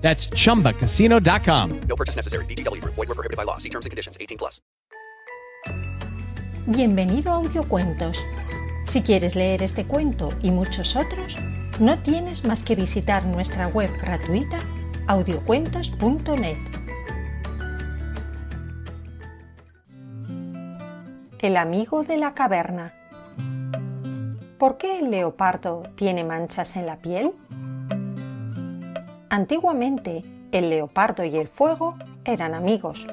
That's chumbacasino.com. No purchase necessary. VGW Group. Void were prohibited by law. See terms and conditions. 18 plus. Bienvenido a Audiocuentos. Si quieres leer este cuento y muchos otros, no tienes más que visitar nuestra web gratuita audiocuentos.net. El amigo de la caverna. ¿Por qué el leopardo tiene manchas en la piel? Antiguamente, el leopardo y el fuego eran amigos.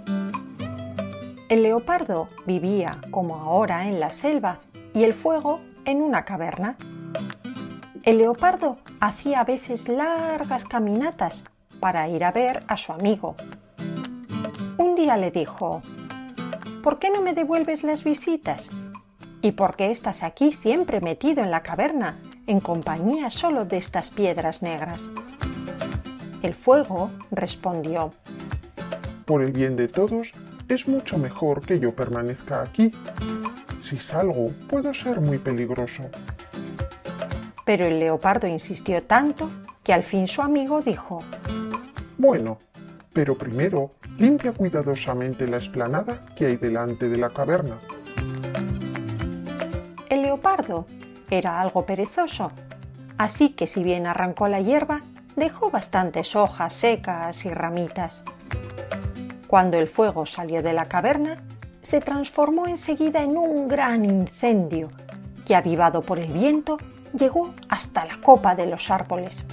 El leopardo vivía, como ahora, en la selva y el fuego en una caverna. El leopardo hacía a veces largas caminatas para ir a ver a su amigo. Un día le dijo, ¿por qué no me devuelves las visitas? ¿Y por qué estás aquí siempre metido en la caverna, en compañía solo de estas piedras negras? El fuego respondió, Por el bien de todos, es mucho mejor que yo permanezca aquí. Si salgo, puedo ser muy peligroso. pero el leopardo insistió tanto que al fin su amigo dijo, Bueno, pero primero limpia cuidadosamente la esplanada que hay delante de la caverna. El leopardo era algo perezoso, así que si bien arrancó la hierba, dejó bastantes hojas secas y ramitas. Cuando el fuego salió de la caverna, se transformó enseguida en un gran incendio que, avivado por el viento, llegó hasta la copa de los árboles.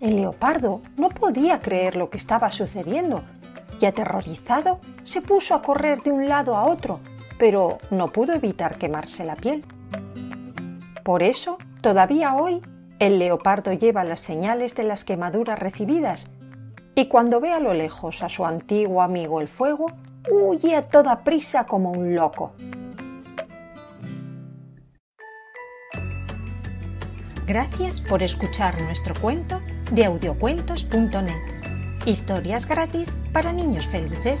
El leopardo no podía creer lo que estaba sucediendo y, aterrorizado, se puso a correr de un lado a otro, pero no pudo evitar quemarse la piel. Por eso, todavía hoy, el leopardo lleva las señales de las quemaduras recibidas y cuando ve a lo lejos a su antiguo amigo el fuego, huye a toda prisa como un loco. Gracias por escuchar nuestro cuento de audiocuentos.net. Historias gratis para niños felices.